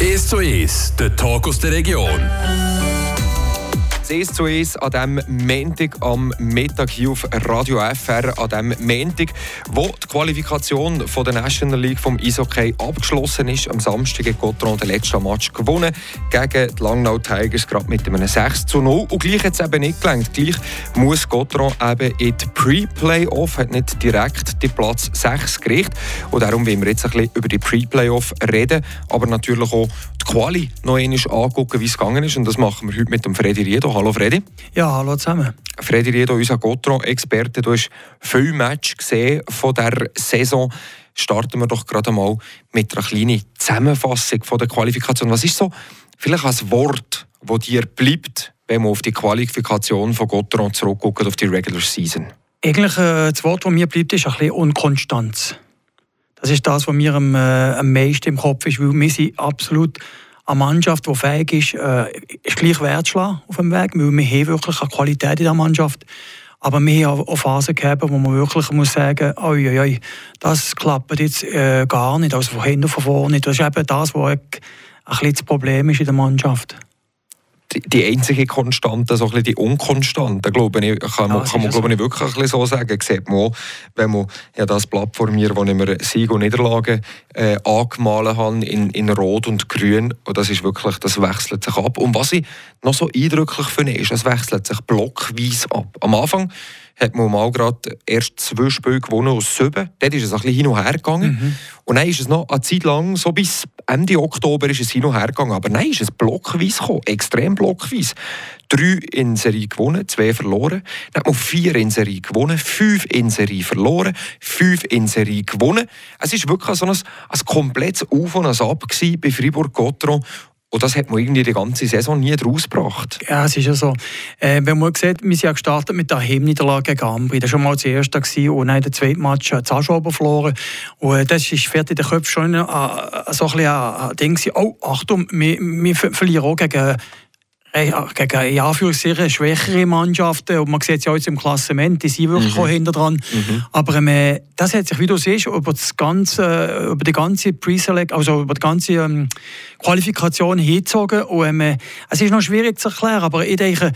1 zu 1, der Talk aus der Region. 1 zu 1 an diesem Montag am Mittag hier auf Radio FR, an diesem Montag, wo die Qualifikation von der National League vom Eishockey abgeschlossen ist. Am Samstag hat Gotron den letzten Match gewonnen gegen die Langnau Tigers, gerade mit einem 6 zu 0. Und gleich hat es eben nicht gelangt. Gleich muss Gotron eben in die Pre-Playoff, hat nicht direkt den Platz 6 gerichtet. Und darum wollen wir jetzt ein bisschen über die Pre-Playoff reden, aber natürlich auch die Quali noch einmal angucken, wie es gegangen ist. Und das machen wir heute mit dem Freddy Riedo. Hallo Freddy. Ja, hallo zusammen. Freddy Riedo, unser Gotro-Experte. Du hast viele Matches gesehen von dieser Saison. Starten wir doch gerade mal mit einer kleinen Zusammenfassung von der Qualifikation. Was ist so vielleicht ein Wort, das dir bleibt, wenn man auf die Qualifikation von Gotron zurückguckt, auf die Regular Season? Eigentlich äh, das Wort, das mir bleibt, ist ein bisschen Unkonstanz. Das ist das, was mir am, äh, am meisten im Kopf ist, weil wir sind absolut eine Mannschaft, die fähig ist, äh, ist gleich Wert schlagen auf dem Weg, weil wir haben wirklich eine Qualität in dieser Mannschaft. Aber wir haben auch Phasen gehabt, wo man wirklich muss sagen muss, oi, oi, das klappt jetzt äh, gar nicht, also von hinten von vorne. Das ist eben das, was ein bisschen das Problem ist in der Mannschaft die einzige Konstante, so ein bisschen die Unkonstante, glaube ich, kann, man, kann man glaube ich, wirklich ein bisschen so sagen. Sieht man auch, wenn man ja das Blatt vor mir, wo ich mir Sieg und Niederlagen äh, angemalt habe, in, in Rot und Grün. Und das ist wirklich, das wechselt sich ab. Und was ich noch so eindrücklich finde, ist, es wechselt sich blockweise ab. Am Anfang hat man mal gerade erst zwei Spiele gewonnen aus sieben. Dort ist es ein bisschen hin und her gegangen. Mhm. Und dann ist es noch eine Zeit lang, so bis Ende Oktober ist es hin und her gegangen. Aber dann ist es blockweise gekommen, extrem blockweise. Drei in Serie gewonnen, zwei verloren. Dann hat man vier in Serie gewonnen, fünf in Serie verloren, fünf in Serie gewonnen. Es war wirklich so ein, ein komplettes Auf und ein Ab bei Fribourg-Gotteron. Und das hat man irgendwie die ganze Saison nie draus gebracht. Ja, es ist ja so. Äh, wenn man sieht, wir sind ja gestartet mit der Heimniederlage gegen Ambri. Das war schon mal das erste gewesen. und dann der zweite Match hat Zaschober verloren. Und äh, das ist fertig in den Köpfen schon äh, so ein bisschen ein Ding. Oh, Achtung, wir, wir verlieren auch gegen gegen in Anführungszeichen schwächere Mannschaften. Und man sieht es ja jetzt im Klassement, die sind wirklich mhm. auch hinter dran. Mhm. Aber ähm, das hat sich, wie du siehst, über, das ganze, über die ganze Pre-Select, also über die ganze ähm, Qualifikation hingezogen. Und, ähm, es ist noch schwierig zu erklären, aber ich denke,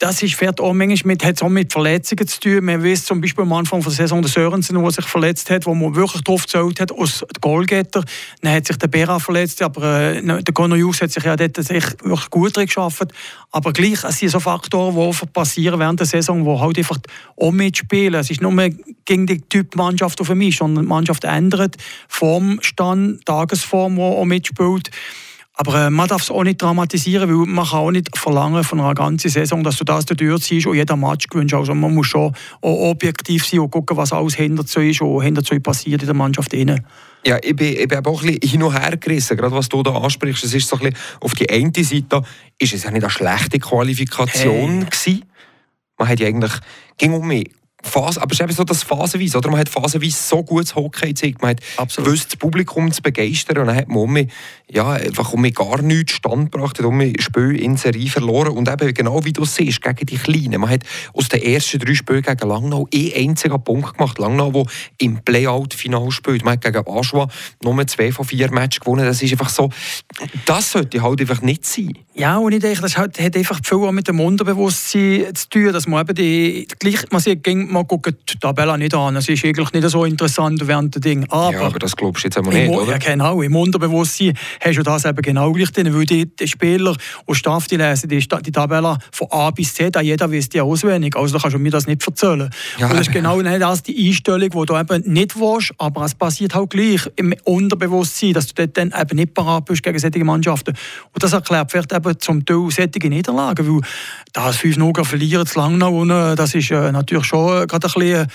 das ist, fährt auch manchmal mit, hat auch mit Verletzungen zu tun. Man weiß zum Beispiel am Anfang der Saison der Sörensen, der sich verletzt hat, wo man wirklich drauf gezählt hat, aus Goalgetter. Dann hat sich der Bera verletzt, aber äh, der Conor Hughes hat sich ja dort sich wirklich gut drin geschafft. Aber gleich, es sind so Faktoren, die passieren während der Saison, die halt einfach auch mitspielen. Es ist nur mehr gegen die Typ Mannschaft auf mich, sondern die Mannschaft ändert Formstand, Tagesform, die auch mitspielt. Aber äh, man darf es auch nicht dramatisieren, weil man kann auch nicht verlangen von einer ganzen Saison, dass du das durchziehst und jeder Match gewinnst. Also man muss schon auch objektiv sein und gucken, was alles hinter so ist und hinter so passiert in der Mannschaft. Rein. Ja, ich bin, ich bin auch ein bisschen hin und her gerissen, gerade was du da ansprichst. Es ist so ein bisschen, auf die eine Seite ist es ja nicht eine schlechte Qualifikation hey. gewesen. Man hat ja eigentlich, ging um mich, Phase, aber es ist eben so das phasenweise, oder? Man hat phasenweise so gutes Hockey gezeigt, man hat Absolut. gewusst, das Publikum zu begeistern und dann hat man um mich, ja, einfach um gar nichts stand gebracht, hat um mich Spiele in Serie verloren und eben genau wie du siehst, gegen die Kleinen. Man hat aus den ersten drei Spielen gegen Langnau einen einzigen Punkt gemacht. Langnau, der im Playout-Final spielt. Man hat gegen Aschua nur zwei von vier Matches gewonnen. Das ist einfach so, das sollte halt einfach nicht sein. Ja, und ich denke, das hat, hat einfach viel mit dem Unterbewusstsein zu tun, dass man eben die, gleich, man sieht, man guckt die Tabelle nicht an. Es ist eigentlich nicht so interessant während der Ding. Aber, ja, aber das glaubst du jetzt einmal nicht, oder? Ja, genau. Im Unterbewusstsein hast du das eben genau gleich drin, weil die, die Spieler und Staff, die lesen die, die Tabelle von A bis Z, jeder weiß die auswendig. Also da kannst du mir das nicht erzählen. Ja. Und das ist genau das, die Einstellung, die du eben nicht willst, aber es passiert halt gleich im Unterbewusstsein, dass du dort dann eben nicht parat bist gegen solche Mannschaften. Und das erklärt vielleicht eben zum Teil solche Niederlagen, weil das 5-0 verlieren zu Langnau, das ist äh, natürlich schon gerade ein bisschen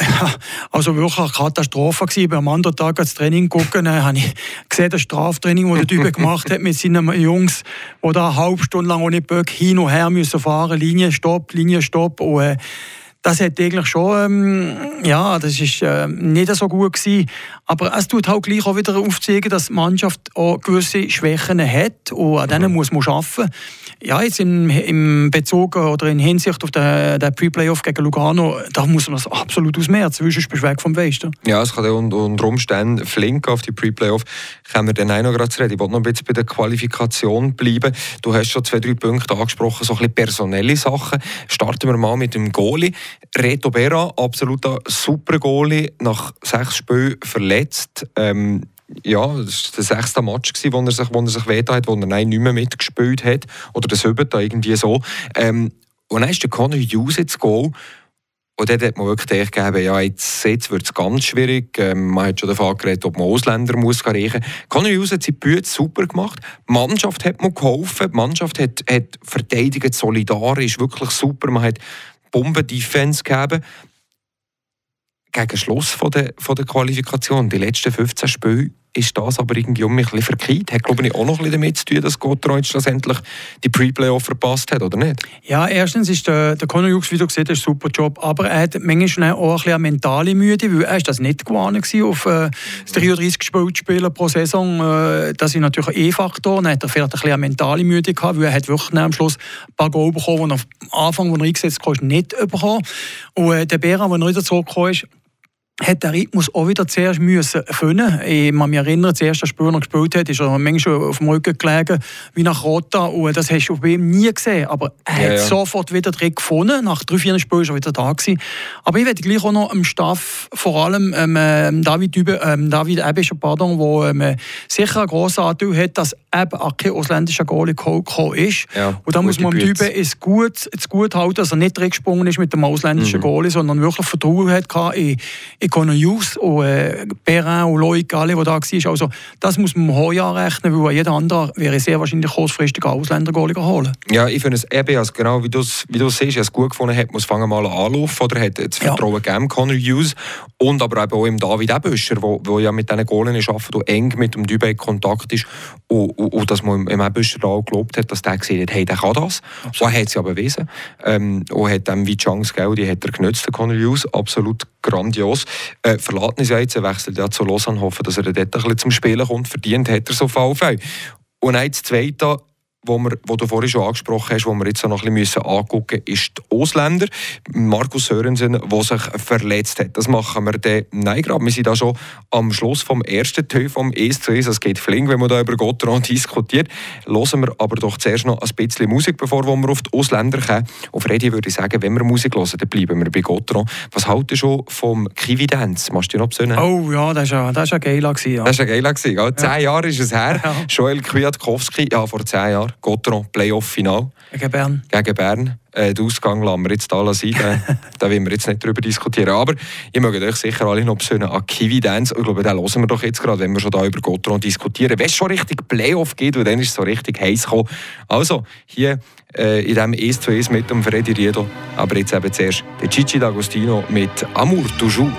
ja, also wirklich eine Katastrophe gewesen. Am anderen Tag das Training gucken, äh, habe ich gesehen, das Straftraining, das der Typ gemacht hat mit seinen Jungs, die da eine halbe Stunde lang ohne Böck hin und her müssen fahren, Linie Stopp, Linie Stopp. Und, äh, das hat eigentlich schon, ähm, ja, das ist äh, nicht so gut gewesen. Aber es tut halt gleich auch wieder aufzeigen, dass die Mannschaft auch gewisse Schwächen hat und an denen muss man arbeiten. Ja, jetzt im, im Bezug oder in Hinsicht auf den, den Pre-Playoff gegen Lugano, da muss man das absolut ausmerzen, sonst bist du weg vom Westen. Ja, es kann unter, unter Umständen flink auf die Pre-Playoff, kommen wir dann auch noch gerade reden. Ich wollte noch ein bisschen bei der Qualifikation bleiben. Du hast schon zwei, drei Punkte angesprochen, so ein bisschen personelle Sachen. Starten wir mal mit dem Goalie. Reto Berra, absoluter super Goalie, nach sechs Spielen verletzt. Ähm, ja, das war der sechste Match, wo er sich, wo sich weht hat, wo er nein, nicht mehr mitgespielt hat. Oder der siebte, irgendwie so. Ähm, und dann ist der Conor Hughes ins Goal. Und dort hat man wirklich gedacht, ja, jetzt, jetzt wird es ganz schwierig. Ähm, man hat schon davon geredet, ob man Ausländer muss reichen muss. Conor Hughes hat seine Bühne super gemacht. Die Mannschaft hat mir geholfen. Die Mannschaft hat, hat verteidigt, solidarisch, wirklich super. Man hat Bomben-Defense gegeben gegen Schluss von der, von der Qualifikation, die letzten 15 Spiele, ist das aber irgendwie um mich ein bisschen verkehrt. Hat, glaube ich, auch noch ein bisschen damit zu tun, dass Gottroid schlussendlich die Pre-Playoff verpasst hat, oder nicht? Ja, erstens ist der, der Conor Hughes, wie du gesehen hast, ein super Job, aber er hat manchmal auch ein bisschen eine mentale Müde, weil er ist das nicht gewohnt auf äh, 33 gespielte Spiele pro Saison. Äh, das ist natürlich ein E-Faktor. Dann hat er vielleicht ein bisschen eine mentale Müde gehabt, weil er hat wirklich am Schluss ein paar Goal bekommen, die er am Anfang, wo er eingesetzt hat, nicht bekommen. Und äh, der Bera, der wieder zurückgekommen ist, hat der Rhythmus auch wieder zuerst müssen finden. Ich kann mich erinnern, das erste Spiel, das er gespielt hat, ist er manchmal auf dem Rücken gelegen, wie nach Rota. Und das hast du bei ihm nie gesehen. Aber er ja, hat ja. sofort wieder den gefunden. Nach drei, vier Spielen war er wieder da. Gewesen. Aber ich werde gleich auch noch am Staff, vor allem ähm, ähm David, Dübe, ähm, David Ebischer, pardon, der ähm, sicher einen grossen Anteil hat, dass eben auch kein ausländischer Goalie gekommen ist. Ja, und da muss man Dübe es gut, es gut halten, dass er nicht reingesprungen ist mit dem ausländischen mhm. Goalie, sondern wirklich Vertrauen hat in, in Conor Hughes und äh, Perrin und Loic, alle, die da waren. Also das muss man hoch anrechnen, weil jeder andere wäre sehr wahrscheinlich kurzfristig Ausländer holen. Ja, ich finde es eben, also genau wie du es wie siehst, es gut gefunden hat, muss fangen mal anlaufen oder hat das Vertrauen ja. gegeben, Conor Hughes und aber eben auch im David Ebüscher, wo, wo ja mit diesen Goalen arbeitet und eng mit dem Dübe in Kontakt ist und, und, und dass man im Ebüscher auch gelobt hat, dass der gesehen hat, hey, der kann das. Absolut. Und er hat es ja bewiesen. Ähm, und hat dann wie Chance, die hat er genutzt, der Conor Hughes, absolut grandios. Äh, verlassen ist ja jetzt, wechselt ja zu Lausanne, hoffen, dass er dort ein bisschen zum Spielen kommt. Verdient hat er so Fall. Und dann das Zweite, wo, wir, wo du vorhin schon angesprochen hast, wo wir jetzt noch ein bisschen angucken müssen, ist die Ausländer. Markus Sörensen, der sich verletzt hat. Das machen wir dann nein, gerade. Wir sind da schon am Schluss vom ersten Teil vom ES zu Es geht flink, wenn man da über Gotteron diskutiert. Hören wir aber doch zuerst noch ein bisschen Musik, bevor wir auf die Ausländer kommen. Auf Freddy würde ich sagen, wenn wir Musik hören, dann bleiben wir bei Gotteron. Was haltet ihr schon vom Kiwi-Dance? Machst du dich noch besinnen? Oh ja, das war ja, ein geiler. Ja. Das war ein geiler. Ja. Zehn ja. Jahre ist es her. Ja. Joel Kwiatkowski, ja, vor zehn Jahren. Gotteron Playoff-Final. Gegen Bern. Gegen Bern. Äh, den Ausgang lassen wir jetzt da sein. da, da wollen wir jetzt nicht darüber diskutieren. Aber ich möchte euch sicher alle noch besöhnen an Kiwi Dance. Ich glaube, den hören wir doch jetzt gerade, wenn wir schon da über Gotteron diskutieren. Wenn es schon richtig Playoff geht, und dann ist es so richtig heiß gekommen. Also, hier äh, in diesem 1 zu 1 mit dem Freddy Riedo. Aber jetzt eben zuerst der Gigi D'Agostino mit Amour toujours.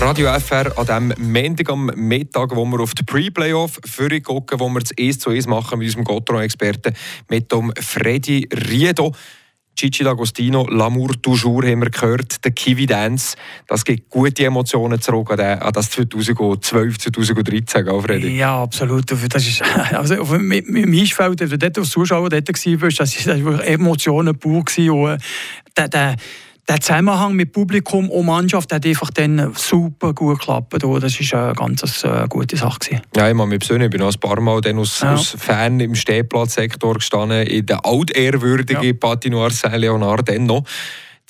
Radio FR an dem Montag am Mittag, wo wir auf die Pre-Playoff gucken, wo wir das 1 zu 1 machen mit unserem Gotron-Experten, mit dem Freddy Riedo. Gigi D'Agostino, L'amour toujours haben wir gehört, der Kiwi Dance, das gibt gute Emotionen zurück an, das 2012, 2013, gell, Freddy? Ja, absolut. Das ist, also, auf, im Eisfeld, wenn du dort als Zuschauer dort warst, das war Emotionen pur. Gewesen, und, der, der, der Zusammenhang mit Publikum und Mannschaft hat einfach dann super gut geklappt. Das war eine ganz äh, gute Sache. Gewesen. Ja, ich persönlich, ich bin noch ein paar Mal dann als, ja. als Fan im Stehplatzsektor gestanden, in der altehrwürdigen ja. Patinoire Saint-Léonard dann noch.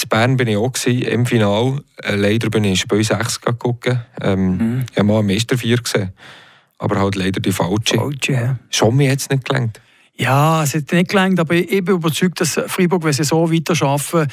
In Bern war ich auch gewesen, im Finale. Äh, leider bin ich in Spiel 6 geguckt. Ähm, mhm. Ich habe mal Meister 4 gesehen. Aber halt leider die falsche. Falsche, ja. Schon mir jetzt nicht gelangt. Ja, es hat nicht gelangt, aber ich bin überzeugt, dass Freiburg, wenn sie so weiter arbeiten,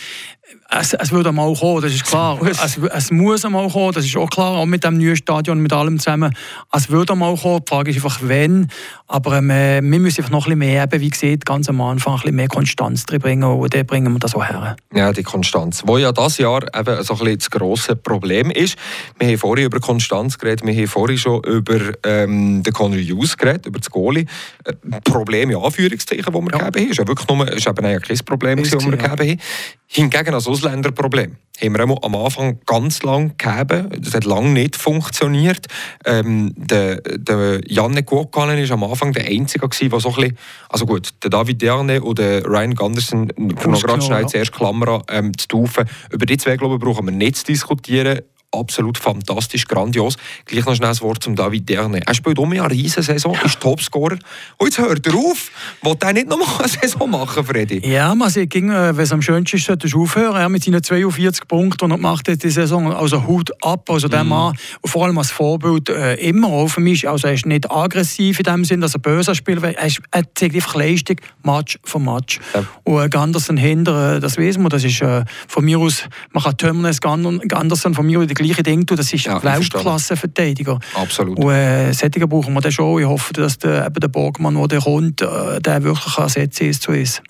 es, es wird einmal kommen, das ist klar. Es, es muss einmal kommen, das ist auch klar, auch mit dem neuen Stadion, mit allem zusammen. Es wird einmal kommen, die Frage ist einfach, wenn. Aber ähm, wir müssen einfach noch ein bisschen mehr, eben, wie gesagt, ganz am Anfang ein bisschen mehr Konstanz drin bringen und dann bringen wir das auch her. Ja, die Konstanz, wo ja dieses Jahr eben so ein bisschen das grosse Problem ist. Wir haben vorhin über Konstanz geredet, wir haben vorhin schon über ähm, den Conor Hughes geredet, über das Goalie. Äh, Problem, ja, Anführungszeichen, das wir ja. gegeben haben. Ist ja wirklich nur, ist eben kein Problem, das wir gegeben haben. Hingegen als Ausländerproblem haben wir am Anfang ganz lang gegeben. Das hat lange nicht funktioniert. Ähm, der, der Janne Kuokkanen war am Anfang der Einzige, der so ein bisschen, also gut, der David Derne und der Ryan Gunderson, noch gerade schnell ja. zuerst Klammer ähm, zu taufen. Über die zwei, glaube ich, brauchen wir nicht zu diskutieren absolut fantastisch, grandios. Gleich noch schnell ein Wort zum David Derne. Er spielt um eine Riesensaison, ist Topscorer. Und jetzt hört er auf. Will er nicht nochmal eine Saison machen, Freddy? Ja, man sieht, wenn es am schönsten ist, sollte aufhören. Er mit seinen 42 Punkten, die er gemacht hat, die Saison, also Hut ab. Also der mm. Mann, vor allem als Vorbild, äh, immer für mich. Also er ist nicht aggressiv in dem Sinn, dass er böse spielt. Er, ist, er zeigt einfach Leistung, Match für Match. Ja. Und äh, Ganderson hinter, äh, das wissen wir, das ist äh, von mir aus, man kann Tömnes, Ganderson von mir aus die gleiche Ding tun. Das ist ja, Weltklasse-Verteidiger. Absolut. Und äh, Sättiger brauchen wir dann schon. Ich hoffe, dass der, eben der Borgmann, der kommt, äh, der wirklich ersetzen ist zu uns.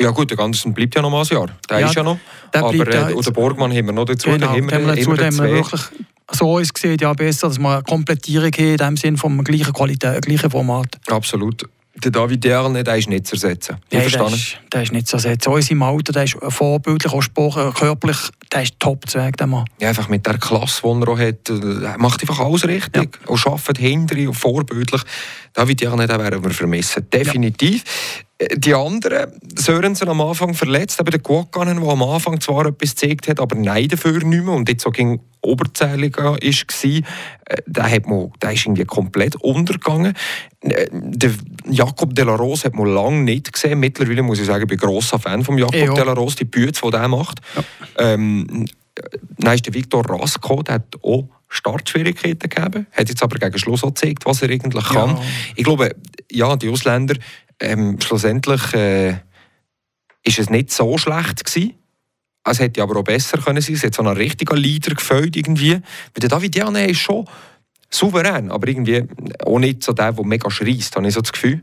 Ja gut, der Ganzen bleibt ja noch mal ein Jahr. Der ja, ist ja noch. Der aber äh, und der Borgmann haben wir noch dazu. Genau, haben wir, dazu, haben wir wirklich so ist gesehen ja besser, dass wir eine Komplettierung haben, in dem Sinn vom gleichen Qualität, gleichen Format. Absolut der David Derne, der ist nicht zu ersetzen. Nein, der ist, der ist nicht zu ersetzen. Auch in seinem Alter, der ist vorbildlich, auch Sport, körperlich, der ist top zu der Mann. Ja, einfach mit der Klasse, die er auch hat, er macht einfach alles richtig ja. und arbeitet hinter und vorbildlich. David Derne, den werden wir vermissen, definitiv. Ja. Die anderen, Sörensen am Anfang verletzt, aber der Guakanen, der am Anfang zwar etwas gezeigt hat, aber nein dafür nicht mehr und jetzt so gegen Oberzähliger war, äh, der, hat mal, der ist irgendwie komplett untergegangen. Äh, der Jakob de la Rose hat man lange nicht gesehen. Mittlerweile muss ich sagen, ich bin grosser Fan von Jakob ja. de la Rose, die Bütze, die er macht. Ja. Ähm, dann ist der Viktor Rasko, der hat auch Startschwierigkeiten gegeben, hat jetzt aber gegen Schluss auch gezeigt, was er eigentlich kann. Ja. Ich glaube, ja, die Ausländer ähm, schlussendlich äh, ist es nicht so schlecht gewesen. Es hätte aber auch besser können sein. Es hat so einen richtigen Leader gefällt irgendwie. Weil der David Jane ist schon souverän, aber irgendwie auch nicht so der, der mega schreist, habe ich so das Gefühl.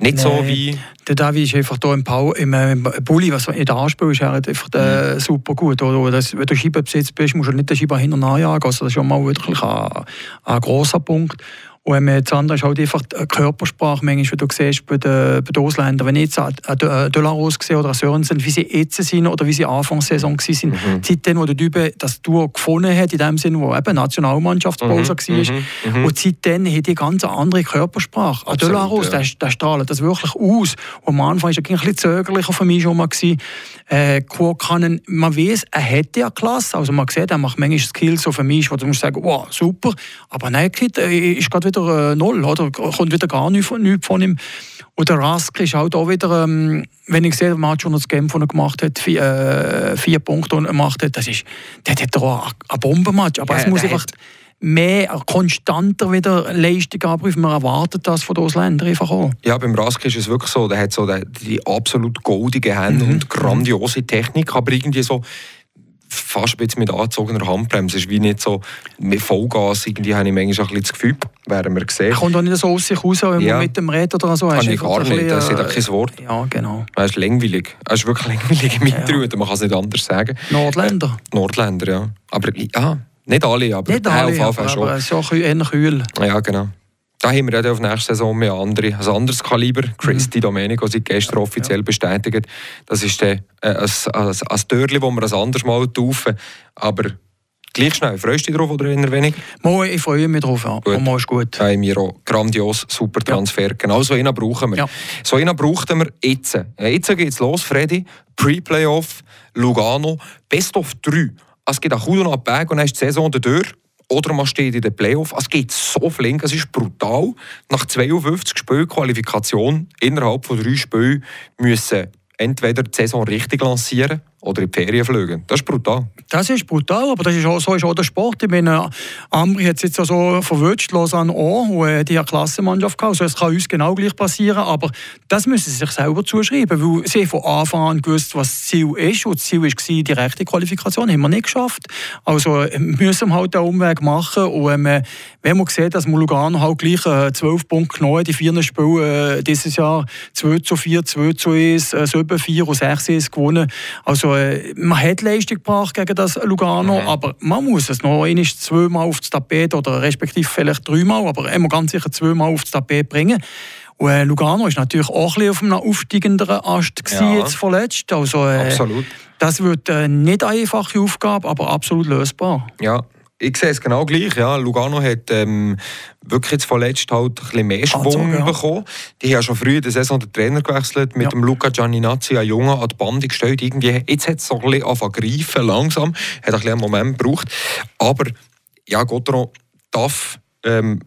Nicht nee, so wie... Der David ist einfach hier im, Power, im, äh, im Bulli, was in der Anspiel ist, er einfach äh, mhm. super gut. Oder, das, wenn du Scheibenbesitz bist, musst du nicht den Scheiben hinten nachjagen. Also das ist schon mal wirklich ein, ein grosser Punkt. Und das andere ist halt einfach die Körpersprache, manchmal, wie du siehst, bei den, bei den Ausländern. Wenn ich jetzt einen Delaros sehe oder einen Sörensen, wie sie jetzt sind oder wie sie Anfangssaison waren, mhm. seitdem, wo der Typ das Duo gefunden hat, in dem Sinne, wo eben Nationalmannschaftspause mhm. war. Mhm. mhm. Und seitdem hat die ganz andere Körpersprache. Ein Delaros, ja. der, der strahlt das wirklich aus. Und am Anfang war er ein bisschen zögerlicher für mich schon mal. Gewesen. Äh, kann, man weiß, er hätte ja Klasse. Also man sieht, er macht manchmal Skills, für mich, wo du musst sagen, wow, super. Aber nein, äh, ist gerade wieder äh, null, oder? Kommt wieder gar nichts von, nichts von ihm. Und der Rask ist halt auch wieder, ähm, wenn ich sehe, der Match, den das Game von er gemacht hat, vier, äh, vier Punkte gemacht hat, das ist, der hat auch ein Bombenmatch. Aber ja, es muss einfach mehr, konstanter wieder Leistung abrufen. Man erwartet das von den Ausländern einfach auch. Ja, beim Rask ist es wirklich so, der hat so die, die absolut goldige Hände mhm. und grandiose Technik, aber irgendwie so fast ein bisschen mit angezogener Handbremse. Es ist wie nicht so mit Vollgas. Irgendwie habe ich manchmal ein bisschen das Gefühl, werden wir sehen. Er kommt auch nicht so aus sich raus, wenn ja. man mit dem redet oder so. Kann ich gar nicht, das ist kein Wort. Ja, genau. Er ist langweilig. Er ist wirklich langweilig im Interview, ja. man kann es nicht anders sagen. Nordländer. Äh, Nordländer, ja. Aber ja, Nicht alle, aber Nicht alle, aber, schon. aber schon eher kühl. Ja, genau. Da haben wir ja auf nächste Saison mehr andere, ein anderes Kaliber. Christy mhm. Domenico seit gestern offiziell ja. bestätigt. Das ist äh, ein, ein, ein Törchen, das wir ein anderes Mal taufen. Aber gleich schnell. Freust du dich drauf oder eher wenig? Mal, ich freue mich drauf. Ja. Gut. Mal ist gut. Ja, wir auch grandios, super Transfer. Ja. Genau so einen brauchen wir. Ja. So einen brauchten wir jetzt. Jetzt geht es los, Freddy. Pre-Playoff, Lugano, Best of 3. Es geht auch und Berg und dann ist die Saison durch. Oder man steht in den Playoff. Es geht so flink, es ist brutal. Nach 52 Spielen Qualifikation innerhalb von drei Spielen müssen entweder die Saison richtig lancieren oder in die Ferien fliegen. Das ist brutal. Das ist brutal, aber das ist auch, so ist auch der Sport. Ich meine, Ambri hat es jetzt so verwünscht, Lausanne auch, und äh, die eine Klassenmannschaft gehabt. Also es kann uns genau gleich passieren, aber das müssen sie sich selber zuschreiben, weil sie von Anfang an gewusst, was das Ziel ist. Und das Ziel war die direkte Qualifikation, haben wir nicht geschafft. Also äh, müssen wir halt den Umweg machen und ähm, wenn man sieht, dass Lugano halt gleich äh, 12 Punkte genommen die vier Spiele äh, dieses Jahr 2 zu 4, 2 zu 1, äh, 7, 4 und 6 1 gewonnen. Also äh, man hat Leistung gebracht gegen das Lugano, mhm. aber man muss es noch einmal zweimal aufs Tapet oder respektive vielleicht dreimal, aber immer ganz sicher zweimal aufs Tapet bringen. Und äh, Lugano war natürlich auch ein auf einem aufsteigenderen Ast ja. jetzt vorletzt. Also, äh, absolut. Das wird äh, nicht eine einfache Aufgabe, aber absolut lösbar. Ja, ich sehe es genau gleich. Ja. Lugano hat ähm, wirklich jetzt vorletzt halt ein bisschen mehr Schwung ja. bekommen. Die haben ja schon früh in der Saison den Trainer gewechselt, mit ja. dem Luca Gianninazzi, ein Junge, an die Bande gestellt. Irgendwie, jetzt hat es so ein bisschen angefangen langsam. Hat ein bisschen einen Moment gebraucht. Aber ja, Gottero darf ähm,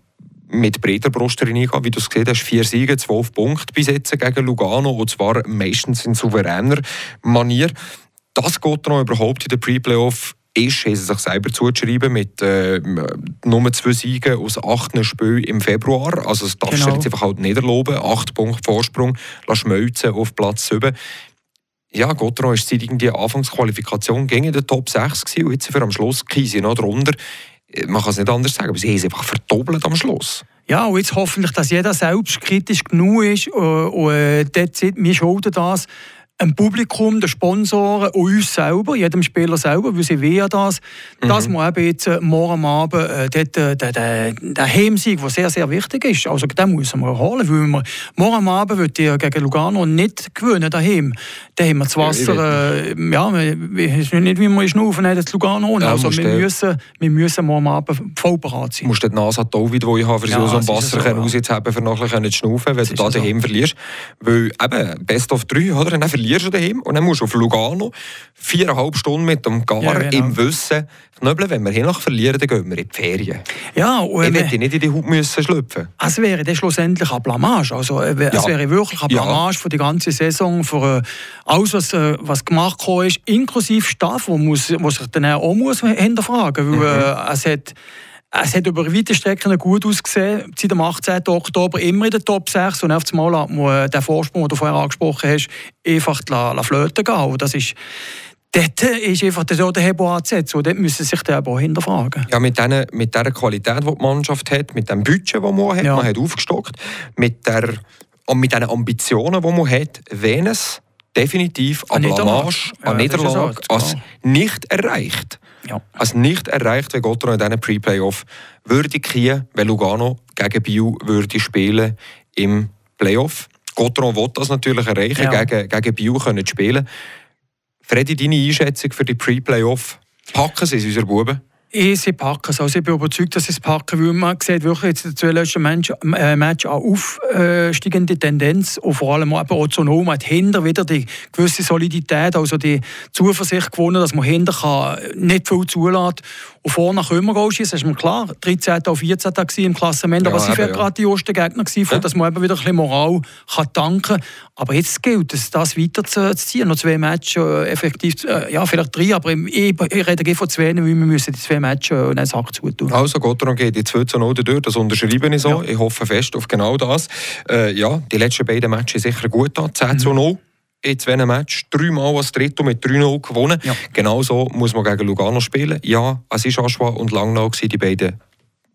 mit breiter Brust reingehen. Wie du es gesehen hast, vier Siege, zwölf Punkte bis jetzt gegen Lugano. Und zwar meistens in souveräner Manier. Das geht noch überhaupt in der Pre-Playoff ist, haben sie sich selber zuzuschreiben mit äh, nur zwei Siegen aus acht Spielen im Februar. Also das darfst genau. du jetzt einfach halt nicht erlauben. Acht Punkte Vorsprung, lass schmelzen auf Platz 7. Ja, Gotteron ist seit irgendwie Anfangsqualifikation gegen den Top 6 gewesen, und jetzt für am Schluss sie noch drunter. Man kann es nicht anders sagen, aber sie haben es einfach verdoppelt am Schluss. Ja, und jetzt hoffentlich, dass jeder selbstkritisch genug ist und, und äh, dort sieht, wir schulden das dem Publikum, den Sponsoren und uns selber, jedem Spieler selber, weil sie wollen das, mhm. dass man eben jetzt äh, morgen Abend äh, dort, äh, den, den, den Heimsieg, der sehr, sehr wichtig ist, also den müssen wir holen, weil wir morgen Abend wird ihr gegen Lugano nicht gewinnen daheim. Dann haben wir das Wasser, äh, ja, wir wissen nicht, wie wir schnaufen, das Lugano. Ja, also wir müssen, wir müssen morgen Abend voll bereit sein. Du musst die Nase David, die ich habe, für ja, so ein Wasser so, ja. haben, für nachher zu schnaufen, wenn du da daheim so. verlierst. Weil eben, Best of 3, oder? Dann verlierst du daheim und dann musst du auf Lugano viereinhalb Stunden mit dem Gar ja, genau. im Wissen knöbeln. Wenn wir hier noch verlieren, dann gehen wir in die Ferien. Ja, und ich möchte nicht in die Haut müssen schlüpfen. Es wäre dann schlussendlich eine Blamage. Also, äh, es ja. wäre wirklich eine Blamage ja. für die ganze Saison, für äh, alles, was, äh, was gemacht ist, inklusive Staff, wo, muss, wo sich dann auch muss hinterfragen muss. Weil mhm. es hat es hat über weite Strecken gut ausgesehen. Seit dem 18. Oktober immer in der Top 6. Und auf einmal hat man den Vorsprung, den du vorher angesprochen hast, einfach la, la flöten gehen. das ist, dort ist einfach der, der Hebel anzusetzen. Und dort müssen sich die auch hinterfragen. Ja, mit, den, mit der Qualität, die die Mannschaft hat, mit dem Budget, das man hat, ja. man hat aufgestockt, mit, der, mit den Ambitionen, die man hat, Venus definitiv an Blamage, an Niederlage, als nicht erreicht. Ja. Also nicht erreicht, wenn Gottero in diesen Pre-Playoff würde kriegen, wenn Lugano gegen Biu würde spielen im Playoff. Gottero will das natürlich erreichen, ja. gegen, gegen Biu können spielen. Freddy, deine Einschätzung für die Pre-Playoff? Packen sie es, unsere Buben? Ich sie packen. Also ich bin überzeugt, dass sie es packen, weil man sieht wirklich jetzt in den zwei letzten Match, äh, Match eine aufsteigende Tendenz und vor allem eben auch Nomen hat hinter wieder die gewisse Solidität, also die Zuversicht gewonnen, dass man hinter kann nicht viel zulässt und vorne können wir schießen, ist mir klar. 13. und 14. im Klassement, ja, aber sie waren gerade die ersten Gegner, gewesen, ja. dass man eben wieder ein bisschen Moral kann tanken kann. Aber jetzt gilt es, das weiterzuziehen. Noch zwei Matches äh, effektiv, äh, ja vielleicht drei, aber ich, ich rede von zwei, weil wir müssen die zwei Matches äh, einen Sack zutun. Also Gotteron geht die 2 zu 0 durch, das unterschreibe ich so. Ja. Ich hoffe fest auf genau das. Äh, ja, die letzten beiden Matches sicher gut an, 10 mhm. zu 0 in zwei Matches dreimal als Drittel mit 3-0 gewonnen. Ja. Genauso muss man gegen Lugano spielen. Ja, es war Aschwa und Langnau, die beiden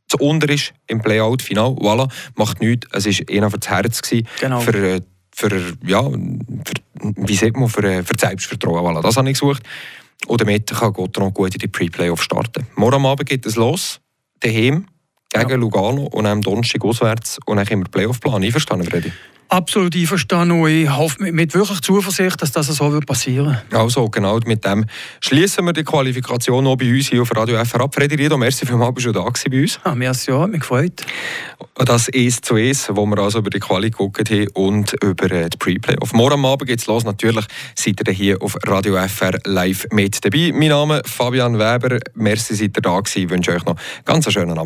zu unter ist im Playout-Final. Voilà, macht nichts. Es war eher für das Herz. Genau. Für, äh, für, ja, für, wie sagt man, für, äh, für das Selbstvertrauen. Voilà, das habe ich gesucht. und damit kann Gott noch gut in die Pre-Playoff starten. Morgen Abend geht es los, daheim gegen ja. Lugano und am Donnerstag auswärts und dann haben wir Playoff-Plan. Einverstanden, Freddy? Absolut einverstanden und ich hoffe mit, mit wirklich Zuversicht, dass das so wird passieren wird. Also genau, mit dem schließen wir die Qualifikation auch bei uns hier auf Radio FR ab. Freddy Riedo, merci vielmals, bist du da bei uns. Ah, merci auch, mich gefreut. Das «Es zu Es», wo wir also über die Quali geguckt haben und über äh, die Preplay. Auf morgen Abend geht es los. Natürlich seid ihr hier auf Radio FR live mit dabei. Mein Name ist Fabian Weber. Merci, seid ihr da gewesen. Ich wünsche euch noch ganz einen schönen Abend.